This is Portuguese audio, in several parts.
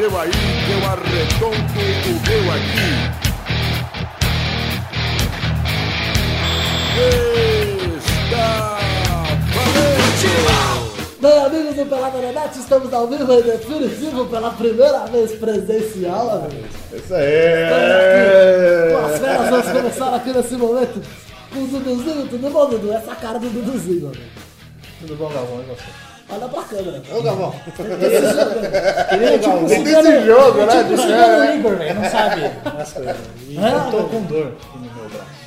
seu aí, que eu arredondo o meu aqui. Está valente! Bem, amigos do Pelada na Net, estamos ao vivo e definitivo pela primeira vez presencial, amigos. Isso aí! Com as férias vamos começar aqui nesse momento com o Duduzinho, tudo bom, Dudu? Essa cara do Duduzinho, amigo. Tudo bom, Galvão? E você? Olha pra câmera. Ô, Galvão! Ele é tipo Tem desse jogo, é né? tipo cigano férias. Igor, velho, não sabe as coisas. E É, eu tô com dor no meu braço.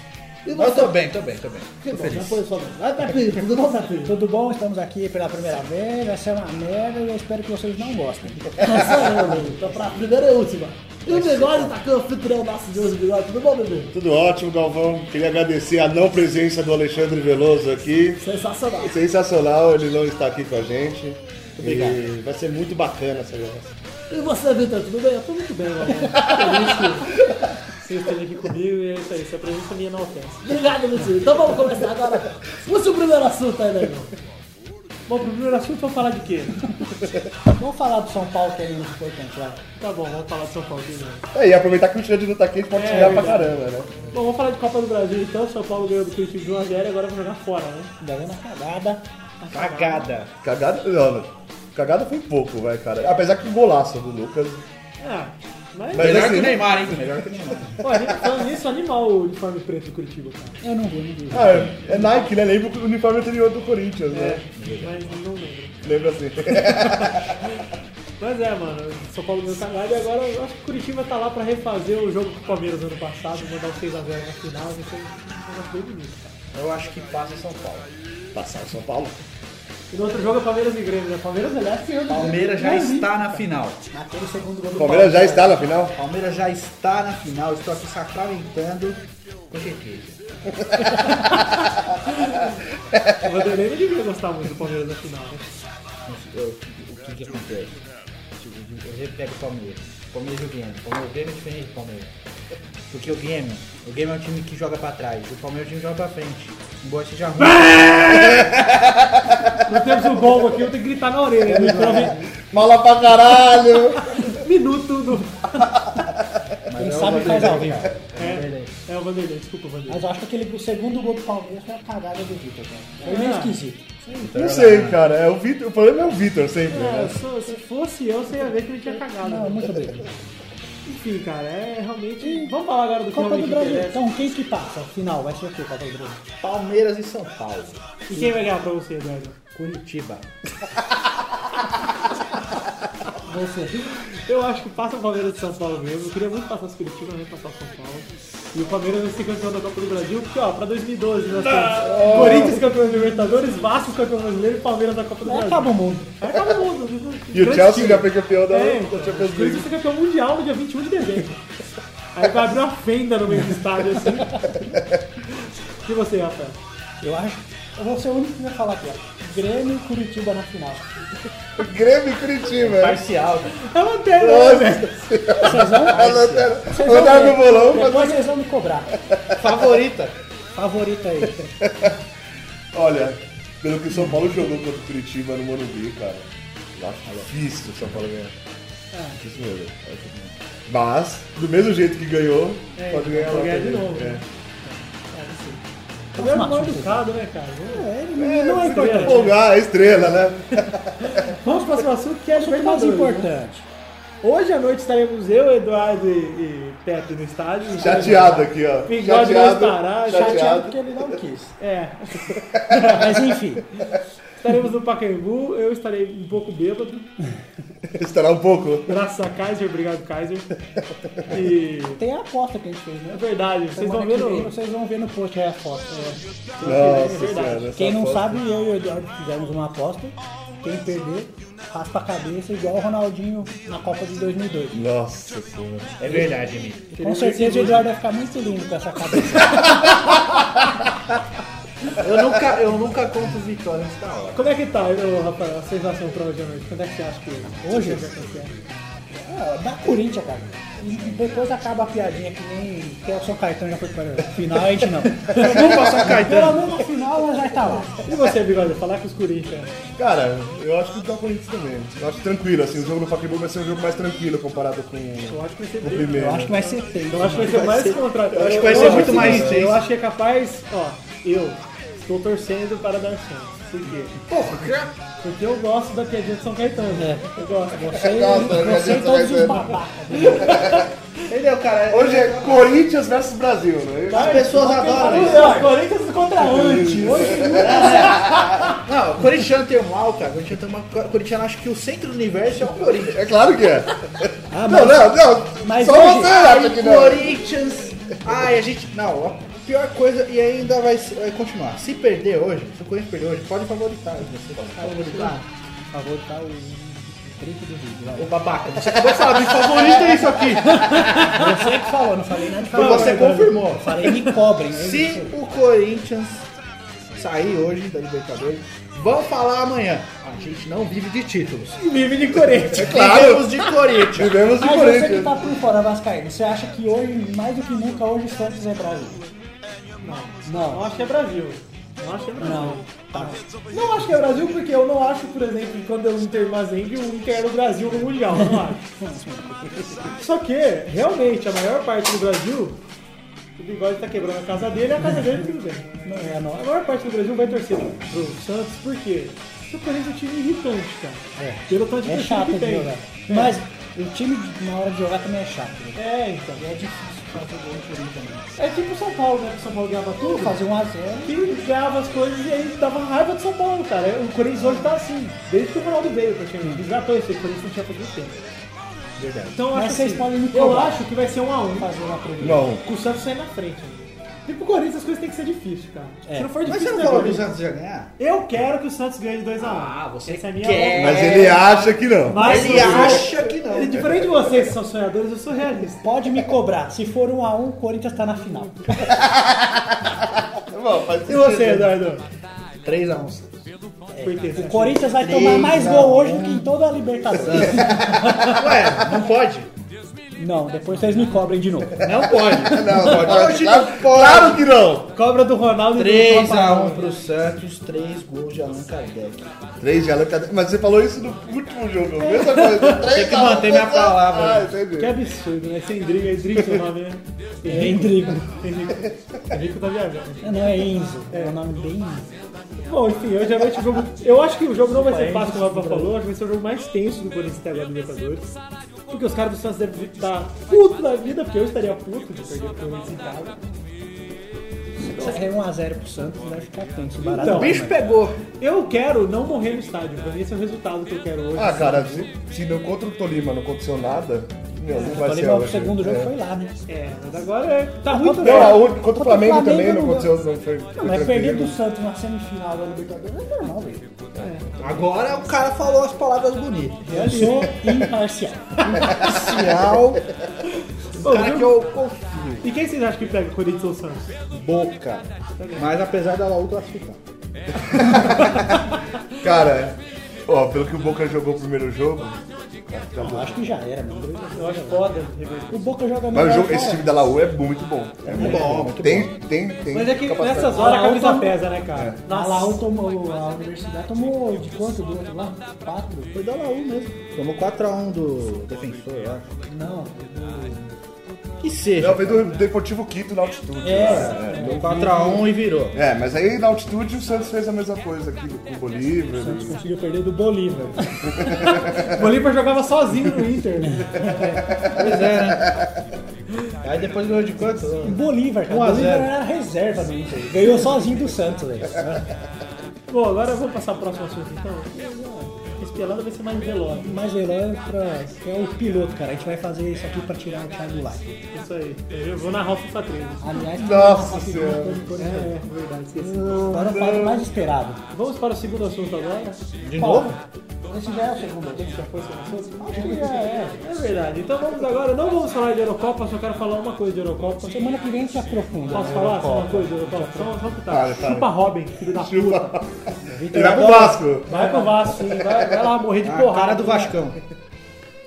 Mas tô bem, tô bem, tô bem. Que Tô bom, feliz. foi sua vez. Vai, Pepinho, tudo bom, Pepinho? Tudo bom? Estamos aqui pela primeira vez. Vai ser uma merda e eu espero que vocês não gostem. É eu. Então, pra primeira e última. E o Bigode tá aqui, o anfitrião nosso de hoje, Bigode. Tudo bom, bebê? Tudo ótimo, Galvão. Queria agradecer a não presença do Alexandre Veloso aqui. Sensacional. Sensacional, ele não está aqui com a gente. obrigado. E vai ser muito bacana essa graça. E você, Vitor, tudo bem? Eu tô muito bem, que vocês estejam aqui comigo e é isso aí. Sua presença minha não ofensa. Obrigado, Vitor. Então vamos começar agora. Puxa o primeiro assunto aí, negão. Bom, pro primeiro assunto, vamos falar de quê? Vamos falar do São Paulo, que é muito importante, vai. Tá bom, vamos falar de São Paulo aqui, né? É, e aproveitar que o Xande não tá aqui, a gente pode É, pra verdade. caramba, né? Bom, vamos falar de Copa do Brasil então. São Paulo ganhou do Curitiba de 1x0 e agora vai jogar fora, né? Ainda vendo a cagada. Cagada. Cagada, não, cagada foi pouco, vai, cara. Apesar que o golaço do Lucas. É, mas. Mas Melhor assim- que o Neymar, hein? Melhor que o Neymar. Pô, a gente falando nisso, animal o uniforme preto do Curitiba, cara. Eu não vi, não vi. Ah, é, é Nike, né? Lembra o uniforme anterior do Corinthians, É, né? mas não lembro. Lembra assim. Mas é, mano, São Paulo ganhou cagada e agora eu acho que o Curitiba tá lá pra refazer o jogo com o Palmeiras ano passado, mandar o 6x0 na final, vai ser um negócio bem bonito, cara. Eu acho que passa São Paulo. Passar o São Paulo. E no outro jogo é Palmeiras e Grêmio, né? Palmeiras, aliás, ganhou do Palmeiras já está na final. Naquele segundo gol do Palmeiras já está na final? Palmeiras já está na final. Estou aqui sacramentando com certeza. O Vanderlei não devia gostar muito do Palmeiras na final, né? O que que acontece? Eu sempre pego o Palmeiras. Palmeiras e o Grêmio. Palmeiras, o Grêmio é diferente do Palmeiras. Porque o Grêmio, o Grêmio é um time que joga pra trás. O Palmeiras é um time que joga pra frente. Embora seja ruim. Nós temos o gol aqui, eu tenho que gritar na orelha. né? Mala pra caralho! Minuto do. Quem sabe faz ao vivo. É, é o Vanderlei, desculpa, Vanderlei. Mas eu acho que aquele o segundo gol do Palmeiras foi a cagada do Vitor, cara. Foi meio Ah. esquisito. Não sei, cara. É o, Vitor, o problema é o Vitor sempre, É, né? sou- se fosse eu, você ia ver que ele tinha cagado. Não, né? muito obrigado. Enfim, cara, é realmente. Vamos falar agora do que Copa do Brasil. interessa. Então, quem que passa? Final, vai ser o quê, Copa do Brasil? Palmeiras e São Paulo. E quem vai ganhar pra você, Eduardo? Curitiba. Você. Eu acho que passa o Palmeiras de São Paulo mesmo. Eu queria muito passar os Curitiba, mas passar o São Paulo. E o Palmeiras vai ser campeão da Copa do Brasil, porque ó, pra 2012 nós temos Corinthians campeão da Libertadores, Vasco campeão brasileiro e Palmeiras da Copa do Brasil. acaba o mundo. Acaba o mundo. E o Chelsea já foi campeão da, É, da então, Champions o Corinthians League. vai ser campeão mundial no dia 21 de dezembro. Aí vai abrir uma fenda no meio do estádio assim. E você, Rafael? Eu acho. Eu vou ser o único que vai falar aqui, ó. Grêmio e Curitiba na final. Grêmio e Curitiba. Parcial. né? É uma lanterna, né? Vocês vão, a lanterna- vocês vão Andar ver. no bolão, Depois vocês vão me cobrar. Favorita. Favorito aí. Olha, pelo que o São Paulo jogou contra o Curitiba no Morumbi, cara. Eu acho difícil o São Paulo ganhar. Difícil mesmo. Mas, do mesmo jeito que ganhou, pode ganhar pode lá ganhar de novo. É. Ele é mal educado, né, cara? É, ele não é importante. Empolgar a estrela, né? Vamos para o próximo assunto que é é mais né? importante. Hoje à noite estaremos eu, Eduardo e, e Pepe no estádio. Chateado aqui, ó. Não Chateado. estará, Chateado Chateado. porque ele não quis. É, Mas enfim. Estaremos no Pacaembu, eu estarei um pouco bêbado, Estará um pouco. graças a Kaiser, obrigado Kaiser. E Tem a aposta que a gente fez, é né? verdade, vocês vão ver no... vocês vão ver no post aí a foto. Nossa verdade. senhora. essa Quem não sabe, eu e o Eduardo fizemos uma aposta. Quem perder, raspa a cabeça igual o Ronaldinho na Copa de 2002. Nossa senhora. É verdade, amigo. Com certeza o Eduardo vai ficar muito lindo com essa cabeça. Eu nunca, eu nunca conto vitória antes da hora. Como é que tá, ô, Rafael, a sensação pra hoje à noite? Quando é que você acha que Hoje? vai acontecer? É, da Corinthians, cara. E depois acaba a piadinha que nem que é o São Caetano já foi para a final, a gente não. Vamos passar o Caetano. Pelo menos no final já tá lá. E você, Bigode, falar com os Corinthians? Cara, eu acho que dá o Corinthians também. Eu acho tranquilo, assim, o jogo no Pacaembu vai ser um jogo mais tranquilo comparado com Eu acho que vai ser o bem. primeiro. Eu acho que vai ser feio. Eu acho que vai ser mais contra. Eu acho que vai ser muito o mais intenso. Eu acho que é capaz, ó, eu estou torcendo para dar chance. Por quê? Porque eu gosto da piadinha de São Caetano. Eu gosto. Você, Nossa, você e eu todos os babacas. Entendeu, cara? Hoje é Corinthians versus Brasil, né? As pessoas adoram isso. Não, Corinthians contra Anti. Hoje Não, o corintiano tem um mal, cara. O corintiano, tem uma... o corintiano acha que o centro do universo é o Corinthians. É claro que é. Ah, Não, não, não. mas Só hoje- você acha que não. Corinthians. Ai, a gente. Não, a pior coisa, e ainda vai, vai continuar. Se perder hoje, se o Corinthians perder hoje, pode favoritar. Você pode favoritar. favoritar o. Ô babaca, você acabou de falar, me favorita isso aqui. Você que falou, não falei nada de Foi favor. você confirmou. Falei me cobrem. Se o Corinthians sair hoje da Libertadores, vão falar amanhã. A gente não vive de títulos. vive de Corinthians. Vivemos de Corinthians. Vivemos de Mas você que Corinthians. tá por fora, Vascaíno, você acha que hoje, mais do que nunca, hoje o Santos é Brasil? Não, Não. não acho que é Brasil. Não acho que é Brasil. Não. Tá. Não acho que é Brasil porque eu não acho, por exemplo, que quando o Inter Mazengue, o Inter era o Brasil no Mundial. Não acho. Só que, realmente, a maior parte do Brasil, o bigode tá quebrando a casa dele e a casa dele tudo bem. Não é a A maior parte do Brasil vai torcer pro Santos, por quê? Porque o Corinthians é um time irritante, cara. É. Pelo tanto de É chato que de tem. jogar. Mas o time, na hora de jogar, também é chato. né? É, então. É difícil né? É tipo o São Paulo, né? Que o São Paulo ganhava tudo. Fazer um a zero. que ganhava as coisas e aí dava raiva de São Paulo, cara. O Corinthians hoje tá assim, desde que o Ronaldo veio, praticamente. Resgatou esse Corinthians não tinha faz muito tempo. Verdade. Então eu Mas acho vocês assim, podem me Eu cobrar. acho que vai ser um a um. Fazer uma previsão. Não. Com o Santos sair na frente. E pro Corinthians as coisas têm que ser difíceis, cara. É. Se não for Mas difícil, você não né, falou que o? Santos ia ganhar? Eu quero que o Santos ganhe de 2x1. Ah, você Essa é a minha quer. vontade. Mas ele acha que não. Mas Ele você- acha que não. Ele, diferente de vocês que são sonhadores, eu sou realista. Pode me cobrar. Se for um a um, o Corinthians tá na final. Bom, faz E você, Eduardo? 3x1. Por quê? O Corinthians vai tomar mais gol hoje do que em toda a Libertadores. Ué, não pode? Não, depois vocês me cobrem de novo. Não pode. Não, pode. Hoje Claro, não pode. claro que não. Cobra do Ronaldo e do 3x1 Papai. pro Santos, 3 gols de Allan Kardec. Três de Allan Kardec. Mas você falou isso no último jogo. Mesma coisa. Três Tem que a manter minha a palavra. Ah, entendi. Que absurdo, né? Sem Drigo, é Drigo seu nome, né? É Endrigo. Henrique. Henrique tá viajando. É, Não é Enzo. É um nome bem Enzo. Bom, enfim, à noite o jogo. Eu acho que o jogo não vai ser fácil, como o Rafa falou. Acho que vai ser o jogo mais tenso do Corinthians até agora do Libertadores. Porque os caras do Santos devem estar puto da vida, porque eu estaria puto de perder o Corinthians em casa. É 1x0 pro Santos, deve ficar tenso. Barato. Então, O bicho pegou. Eu quero não morrer no estádio. Mim, esse é o resultado que eu quero hoje. Ah, cara, se, se não contra o Tolima não aconteceu nada, meu, não vai ser o segundo jogo É. foi lá, né? É, mas agora é- tá ruim Contra- também. Não, a única- contra o Flamengo, Flamengo também não não aconteceu, não foi. Não, foi mas perder do Santos na semifinal da Libertadores é normal, velho. Agora o cara falou as palavras bonitas. Eu sou imparcial. Parcial. Ô, O cara que eu confio. E quem vocês acham que pega Corinthians ou Santos? Boca. Mas apesar da Laú classificar. Cara, ó, pelo que o Boca jogou o primeiro jogo, acho que Eu acho que já era, mano. Eu acho foda. reverter. O Boca joga Mas o melhor jogo- esse time da Laú é muito bom. É muito bom, bom. muito Tem, tem, tem. Mas é que capacidade. nessas horas a camisa então- pesa, né, cara? A Laú tomou, a universidade tomou de quanto do outro lá? Quatro? Foi da Laú mesmo. Tomou 4x1 do defensor, eu acho. Não. Que seja. Não, fez do Deportivo Quito na altitude. É. né? Deu 4x1 e virou. É, mas aí na altitude o Santos fez a mesma coisa aqui com o Bolívar. O Santos conseguiu perder do Bolívar. O Bolívar jogava sozinho no Inter, né? Pois é, né? Aí depois ganhou de quanto? O Bolívar, cara. 1 O a Bolívar 0. era reserva do Inter. Ganhou sozinho do Santos, velho. Bom, agora vamos passar pro próximo assunto, então. Esse pelado vai ser mais veloz. Mais veloz pra. É o piloto, cara. A gente vai fazer isso aqui pra tirar o Thiago lá. Isso aí. Eu vou narrar o FIFA 13. Aliás, Nossa Senhora. importante. É, verdade, esqueci. Agora o quadro mais esperado. Vamos para o segundo assunto agora. De novo? Esse já é o segundo. Esse já foi o segundo? Acho que já é. É verdade. Então vamos agora, não vamos falar de Eurocopa, só quero falar uma coisa de Eurocopa. Semana que vem a gente aprofunda. Posso falar só uma coisa de Eurocopa? Só, só que tá. Chupa Robin, filho da puta. E vai pro Vasco. Vai pro Vasco, sim. Vai, vai lá morrer de A porrada. cara do Vascão.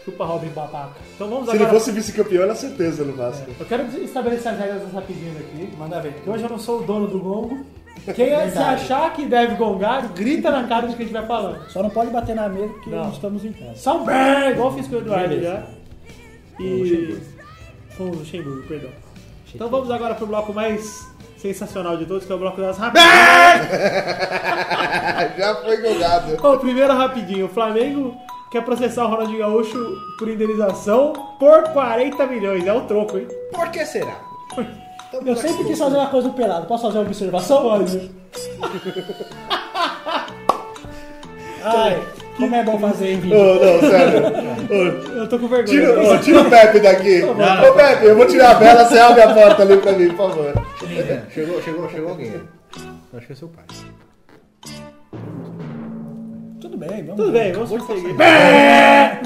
Chupa Robin babaca. Então vamos Se ele agora. fosse vice-campeão, era certeza no Vasco. Eu quero estabelecer as regras rapidinho aqui. Manda ver. Que hoje eu não sou o dono do gongo. Quem é- se achar que deve gongar, grita na cara de quem estiver falando. Só não pode bater na mesa porque Não. nós estamos em casa. Só um bem, igual eu fiz com o Eduardo já. E. Com o Luxemburgo, perdão. Então vamos agora pro bloco mais sensacional de todos, que é o bloco das rapidinhas. Já foi jogado. Ó, primeiro rapidinho, o Flamengo quer processar o Ronaldinho Gaúcho por indenização por 40 milhões. É o troco, hein? Por que será? Eu sempre quis fazer uma coisa do pelado. Posso fazer uma observação? Pode. Ai, como é bom fazer em Ô, vídeo. não, sério. Eu tô com vergonha. Tira, ô, tira o Pepe daqui. Ô, Pepe, eu vou tirar a vela, você abre a porta ali pra mim, por favor. Chegou, chegou, chegou alguém. Acho que é seu pai. Tudo bem, vamos Tudo bem, vamos prosseguir. É.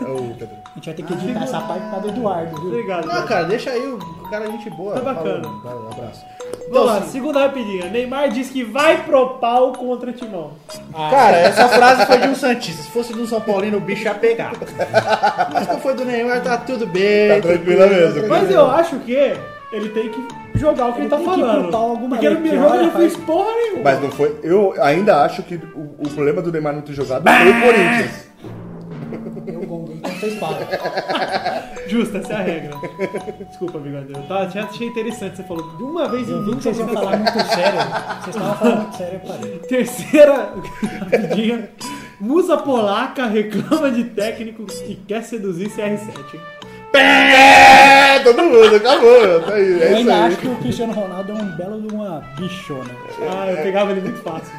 A gente vai ter que editar essa parte causa do Eduardo, viu? Obrigado. Não, cara, deixa aí o cara é gente boa. Tá bacana. Falou, abraço. Vamos lá, segunda rapidinha. Neymar diz que vai pro pau contra o Timão. Cara, essa frase foi de um Santista. Se fosse de um São Paulino, o bicho ia pegar. Mas como foi do Neymar, tá tudo bem. Tá tranquila mesmo. Mas eu acho que ele tem que jogar o que ele, Ele tá falando. Porque no jogo ele olha, fez porra nenhuma. Mas não foi. Eu ainda acho que o, o problema do Neymar não ter jogado foi o Corinthians. Eu gonguei, então vocês falam. Justa, essa é a regra. Desculpa, bigodeiro. Tá, já achei interessante. Você falou de uma vez em Eu vi que 20 vocês iam falar muito sério. Vocês estavam falando muito sério, eu parei. Terceira rapidinha. Musa polaca reclama de técnico e quer seduzir CR7. É, todo mundo, acabou. Tá aí, Eu é isso ainda aí. acho que o Cristiano Ronaldo é um belo de uma bichona. Ah, eu pegava ele muito fácil.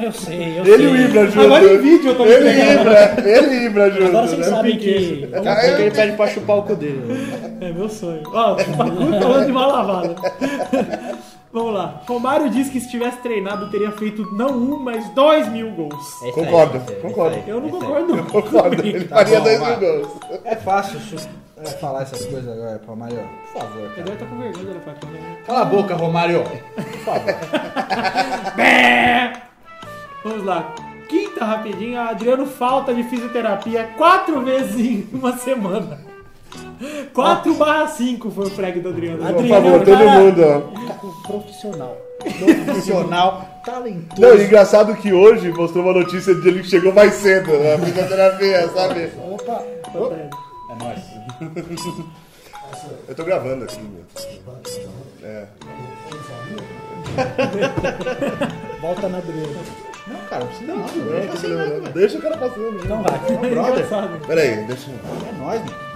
Eu sei, eu Ele sei. e o Ibra junto. Agora em vídeo eu tô me Ele e pegando. Ibra, ele e Ibra junto. Agora vocês né? sabem que. Ele pede pra chupar o cu dele. É meu sonho. Ó, falando de uma lavada. Vamos lá. Romário disse que se tivesse treinado teria feito não um, mas dois mil gols. É Concordo, é aí, concordo. é aí, Eu não é concordo, não. Concordo, ele Tá faria bom, dois mil gols. É fácil chu- é, falar essas coisas agora pra Romário. Por favor, cara. Eduardo tá com vergonha, né, pai? Cala a boca, Romário. Por favor. Vamos lá. Quinta rapidinha, Adriano falta de fisioterapia quatro vezes em uma semana. 4 barra 5 foi o frag do Adriano. Por Adriano, favor, todo cara. mundo, ó. O profissional. Profissional, talentoso. Não, e engraçado que hoje mostrou uma notícia de ele que chegou mais cedo na fisioterapia, sabe? Opa, É nóis. Eu tô gravando aqui, meu. É. volta na Adriano. Não, cara, não precisa não. Não, Deixa tô assim, gravando. né? Deixa o cara passando. Então vai. É brother. engraçado. Pera aí, deixa eu... É nóis, mano.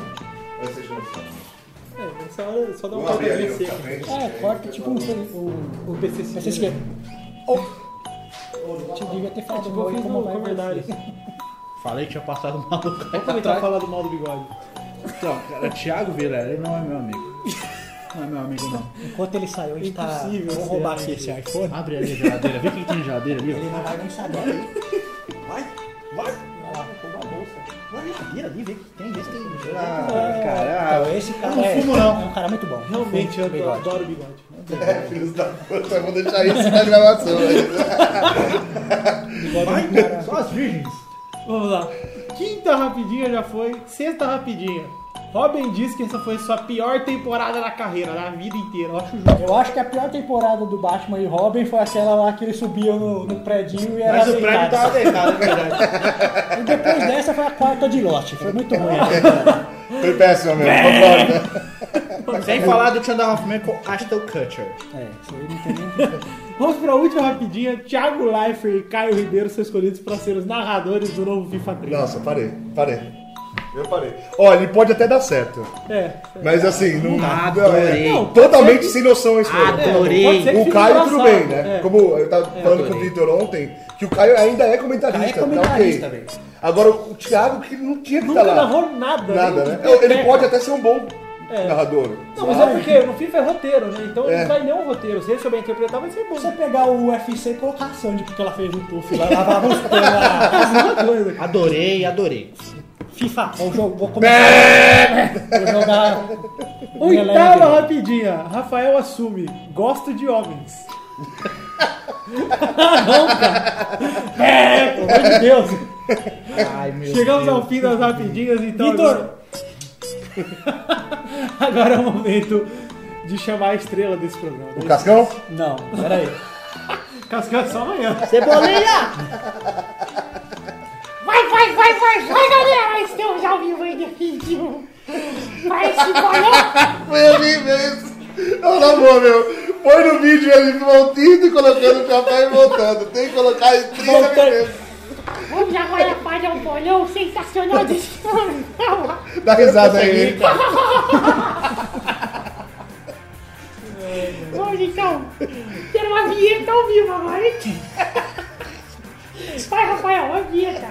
É, nessa hora só dá um corte o café. É, corta tipo um. O PC Você esquerdo. Oh. Te devia ter falado Tipo, eu fiz no vai comentário. Falei que tinha passado um maluco aí Vamos tentar falar do mal do bigode. Então, cara, Thiago ele não é meu amigo. Não é meu amigo, não. Enquanto ele saiu, a gente tá. Vou ser roubar aqui esse iPhone. Abre ali a geladeira, vê o que tem na geladeira ali. Ele não vai nem saber. Vai, vai. Vai lá, rouba a bolsa. Vai na geladeira ali, vê o que tem, vê se tem. É, Ah, cara, então, esse cara não é, fumo, não. é um cara muito bom. Realmente, eu Bigode. adoro bigode. É, filhos da puta, eu vou deixar isso na gravação. aí. vai. Só as virgens. Vamos lá. Quinta rapidinha já foi. Sexta rapidinha. Robin diz que essa foi sua pior temporada na carreira, na vida inteira. Eu acho justo. Eu acho que a pior temporada do Batman e Robin foi aquela lá que eles subiam no, no predinho e era Mas o prédio deitado. tava deitado, é verdade. E depois dessa foi a quarta de Lost. Foi muito ruim. Foi péssimo mesmo, concordo. Sem falar do Chandler Hoffman com Ashton Kutcher. É, isso aí não tem nem. Vamos pra última rapidinha. Thiago Leifert e Caio Ribeiro são escolhidos para ser os narradores do novo FIFA 3. Nossa, parei, parei. Eu parei. Olha, ele pode até dar certo. É. Mas assim, não. Adorei. é, totalmente sem noção esse momento. Adorei. O Caio, tudo bem, né? É. Como eu tava falando com o. Victor ontem, que o Caio ainda é comentarista. Caio é comentarista, tá velho. ok. Agora o Thiago, que não tinha que Nunca estar lá. narrou nada. Nada, né? Ele pode até ser um bom É. narrador. Não, mas é porque no FIFA é roteiro, né? Então ele É. não vai nenhum roteiro. Se ele souber interpretar, vai ser bom. Se você pegar o UFC e colocar a Sandy, porque ela fez o Tuf lá, lavava os lá. Coisa. Adorei, adorei. FIFA, vou, jogo, vou começar. Vou jogar. Oitava rapidinha. Rafael assume. Gosto de homens. não, cara. É, pelo amor de Deus. Ai, meu Chegamos Deus. ao fim das rapidinhas, então. Vitor! Agora... é o momento de chamar a estrela desse programa. O Cascão? Não, peraí. Cascão é só amanhã. Cebolinha! Vai, vai, vai, vai, vai, galera! Estamos ao vivo aí definitivo. Pra esse bolão. Foi horrível isso. Não, na boa, meu. Põe no vídeo ele voltando e colocando o chapéu e voltando. Tem que colocar em 30 Voltando. minutos. Vamos agora para o bolão sensacional desse programa. Dá risada aí. Vamos então ter uma vinheta ao vivo agora, hein? Vai, Rafael, uma vinheta.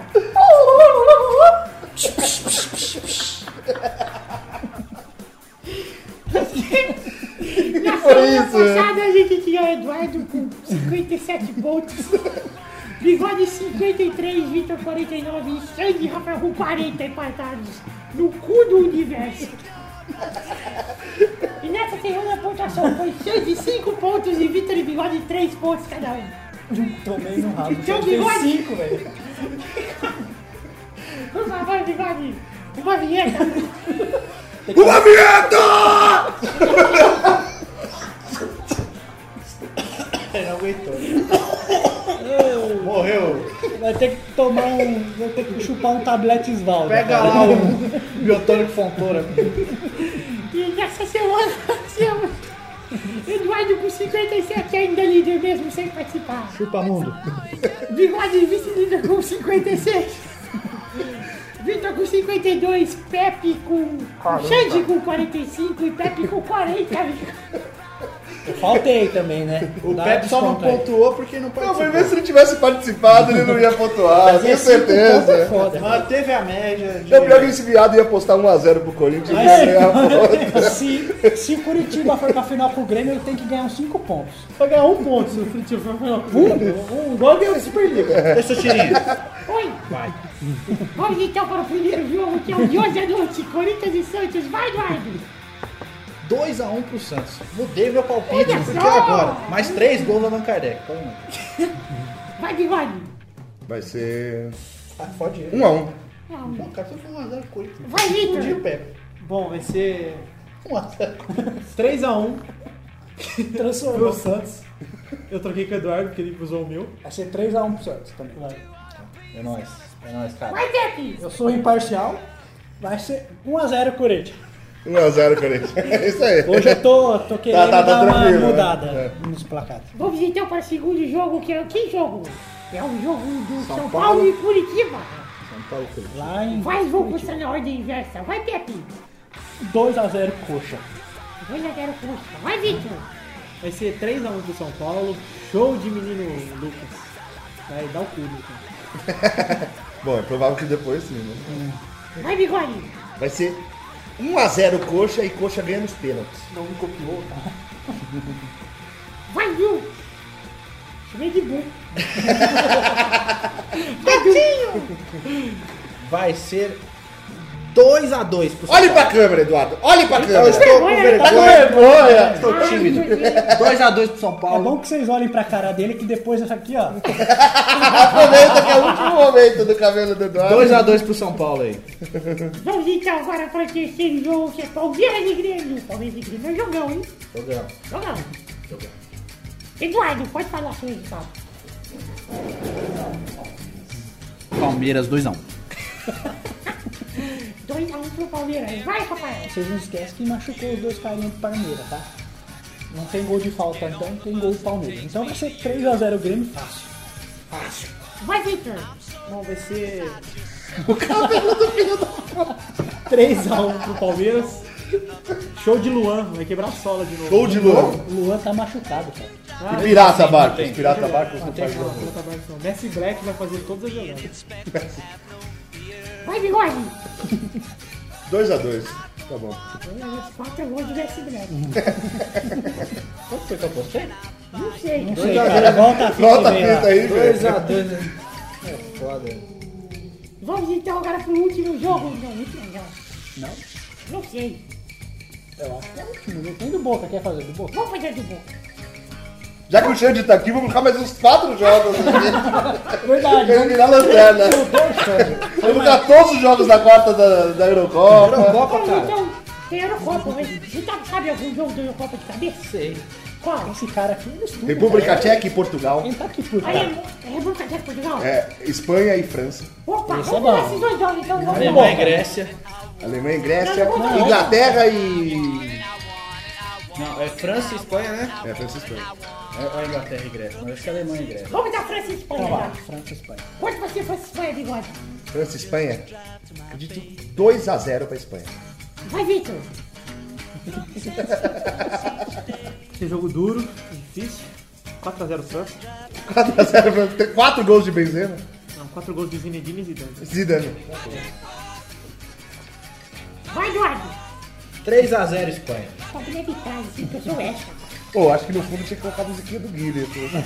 Na semana isso? passada a gente tinha Eduardo com 57 pontos. Bigode 53, Vitor 49 e Sandy Rafael com 40 empatados no cu do universo. E nessa segunda pontuação foi Sandy 5 pontos e Vitor e Bigode 3 pontos cada um. Tomei no rabo. Então, Só tem bigode. cinco, velho. Por favor, Bigode, uma vinheta. Uma vinheta! Ele não aguentou. Vai ter que tomar um. Vai ter que chupar um tablete Svaldo. Pega lá o biotônico Fontoura. E nessa semana temos Eduardo com 57 ainda líder mesmo sem participar. Chupa mundo. Bigode vice-líder com 56. Vitor com 52, Pepe com. Xande com 45 e Pepe com 40. Eu faltei também, né? O Dá Pepe só não pontuou porque não Não, foi participou. ver se ele tivesse participado, ele não ia pontuar, tenho é certeza. foda. Manteve a média de... É o pior que esse viado ia postar 1x0 pro Corinthians e Mas- ia ganhar a. Se, se o Curitiba for pra final com o Grêmio, ele tem que ganhar uns 5 pontos. Vai ganhar um ponto se o Curitiba for final. Um, um igual ganhou o Superliga. Deixa eu tirinho. Oi! Vai. Vamos então para o primeiro jogo que é o de hoje à noite. Corinthians e Santos. Vai, Eduardo! 2x1 pro Santos. Mudei meu palpite, Olha porque só! agora. Mais 3 gols do Allan Kardec. Toma. Vai, Bigode! Vai ser Ah, fode ele. 1x1. Não. Pô, cara, foi 1x0 Corinthians. Vai, Vitor! Pepe. Bom, vai ser 1x0. 3x1 Transformou. pro Santos. Eu troquei com o Eduardo porque ele usou o meu. Vai ser 3x1 pro Santos também. É nóis. É nóis, cara. Vai, Pepe! Eu sou imparcial. Vai ser 1x0 Corinthians. 1x0 Corinthians. É isso aí. Hoje eu tô, tô querendo tá dar uma né? mudada É. nos placares. Vamos então para o segundo jogo, que é o que jogo? É o jogo do São, Paulo. Paulo. e Curitiba. São Paulo e Corinthians. Lá em Vai, vou postar na ordem inversa. Vai, Pepe! 2x0 Coxa. 2 a 0 Coxa. Vai, Vitor! Vai ser 3x1 pro São Paulo. Show de menino Lucas. Vai dar o cu, Lucas. Bom, é provável que depois sim, né? Vai, Bigode! Vai ser 1x0 Coxa e Coxa ganha nos pênaltis. Não me copiou, tá? Vai, Viu! Chamei de. Gatinho! Vai ser 2x2 pro São Olhe pra câmera, Eduardo. Olhe pra Eu câmera. estou com Vergonha, vergonha. vergonha. Estou tímido. meu Deus. 2x2 pro São É Paulo. bom que vocês olhem pra cara dele que depois essa aqui, ó. Aproveita que é o último momento do cabelo do Eduardo. 2x2 pro São Paulo aí. Vamos então agora para o terceiro jogo, que é Palmeiras e Grêmio. Palmeiras e Grêmio é jogão, hein? Jogão. Jogão. Eduardo, pode falar seu resultado. Palmeiras 2x1. 2x1 pro Palmeiras. Vai, Rafael! Vocês não esquecem que machucou os dois carinhas do Palmeiras, tá? Não tem gol de falta, então tem gol do Palmeiras. Então vai ser 3x0 Grêmio fácil. Vai, Victor! Bom, vai ser. 3x1 pro Palmeiras. Show de Luan, vai quebrar a sola de novo. Gol de Luan. O Luan tá machucado, cara. Ah, E Pirata Barcos. Pirata Barcos não faz não, não tá não. Messi Black vai fazer todas as jogadas. Vai, Bigode! 2x2. Tá bom. Os quatro gols do Messi Black. Quanto foi que eu postei? Não sei. Não sei, cara. Volta a fita Volta a vem lá. fita aí, velho. 2x2, né? É foda. Vamos então agora pro último jogo. Não, último não. Não, Não sei. eu acho que é o último. Não tem do Boca, quer fazer do Boca? Vamos fazer do Boca. Já que o Xande tá aqui, vou colocar mais uns quatro jogos aqui. Verdade. Pra eliminar a lanterna. Vou colocar todos os jogos da quarta da, da Eurocopa. Eurocopa, cara. então, tem Eurocopa, mas você tá- sabe algum jogo da Eurocopa de cabeça? Sei. Qual? Esse cara aqui não estuda. República cara. Tcheca e Portugal. Quem tá aqui por Aí é, é República Tcheca de Portugal? É, Espanha e França. Opa, Esse é vamos ver esses dois jogos então. Vamos Alemanha e Grécia. Alemanha e Grécia. Não. Inglaterra e. Não, é França e Espanha, né? É, França e Espanha. É, é Inglaterra e Grécia? Mas acho que é Alemanha e Grécia. Vamos dar França e Espanha. Então já. vai, França e Espanha. Quanto vai ser França e Espanha, bigode? França e Espanha. Acredito 2x0 pra Espanha. Vai, Victor. Esse jogo duro, difícil. 4x0 França. 4x0 França. Tem 4 gols de Benzema. Não, 4 gols de Zinedine e Zidane. Zidane. Vai, Eduardo. 3x0 Espanha. Só que deve trás, assim, porque eu sou extra. Pô, acho que no fundo tinha que colocar a musiquinha do Guilherme. Né?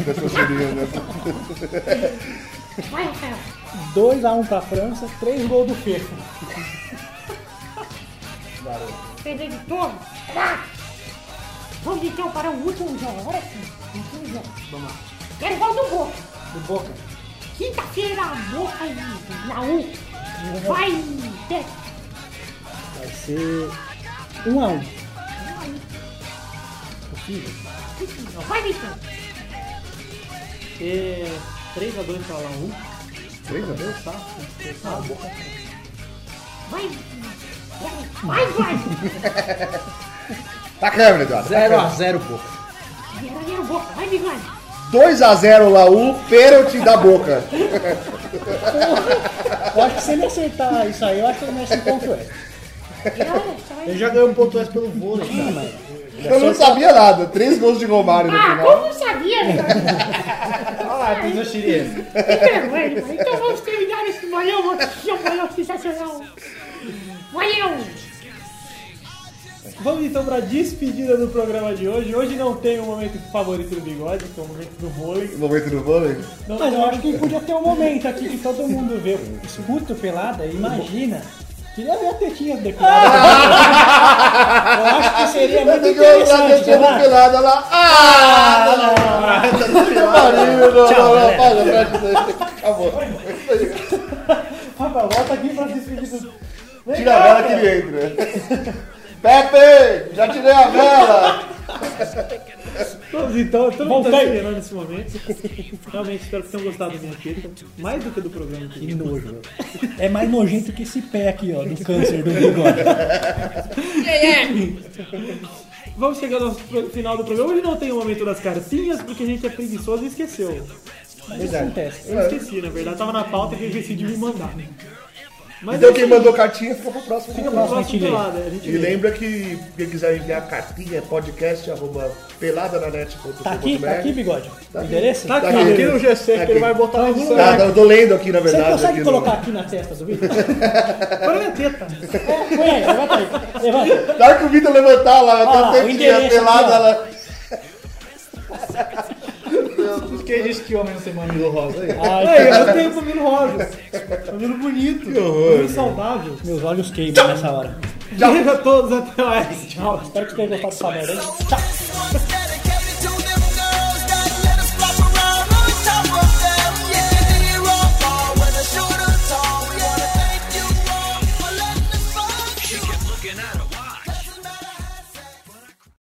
Vai, Rafael. 2x1 pra França, 3 gols do Fefa. Perder de todo. Vamos então para o último jogo. Agora sim. Último jogo. Vamos lá. Quero gol do Boca. Do Boca. Quinta-feira, Boca e Laú. Vai ter. Vai ser 1x1. Vai, Victor. É 3x2 pra Laú. 3x2? Tá? Vai. Vai, vai, Eduardo. Tá câmera, Eduardo. Tá câmera. 0x0 Boca. Verdadeiro Boca. Vai, Bigode. 2x0 Laú, pênalti da boca. Eu acho que se ele acertar isso aí, eu acho que ele merece um ponto extra. Vai- Ele já ganhou um ponto extra pelo vôlei, cara. Eu não sabia nada. 3 gols de Romário no Ah, final. como sabia, Bigode? Olha lá, fiz o. Que vergonha. Então vamos terminar esse bolão, assistir um bolão sensacional. Valeu. Vamos então pra despedida do programa de hoje. Hoje não tem o momento favorito do bigode, que é o momento do vôlei. Momento do vôlei. Não, Mas eu acho que podia ter um momento aqui que todo mundo vê, escuta o pelada imagina. Queria ver a tetinha declarada. eu acho que seria muito interessante. tinha né? pelada lá. Ah! Marinho, não, não, não, para, fecha isso aí. Acabou. Rafael, volta aqui pra despedir do. Tira a vela que ele entra. Pepe, já tirei a vela. Todos então, todo mundo Voltei. tá esperando esse momento. Realmente espero que tenham gostado da minha teta. Mais do que do programa. Que nojo. É mais nojento que esse pé aqui, ó, do câncer do bigode. Vamos chegando ao final do programa. Hoje não tem o momento das cartinhas, porque a gente é preguiçoso e esqueceu. Mas isso acontece. Eu esqueci, na verdade. Tava na pauta que eu esqueci de me mandar. Mas Então é quem mandou cartinha fica pro próximo. Fica pro próximo pelada. E lê. lembra que quem quiser enviar cartinha é podcast arroba peladananet.com.br Tá aqui, tá aqui, bigode? O aqui. endereço? Tá Tá aqui. no GC que ele vai botar na edição. Tá, eu tô lendo aqui na Você verdade. consegue aqui no- colocar aqui na testa do Vitor? Olha a minha teta. É, põe aí, levanta aí. Levanta. Na hora que o Vitor levantar lá, o a tetinha pelada lá. Quem disse que homem não tem mamilo rosa aí? Ai, Aí, eu tenho um mamilo rosa. Mamilo bonito. Mamilo saudável. meus olhos queimam nessa hora. Beijo a todos, até mais. Tchau. Espero que tenham gostado dessa merda. hein? Tchau.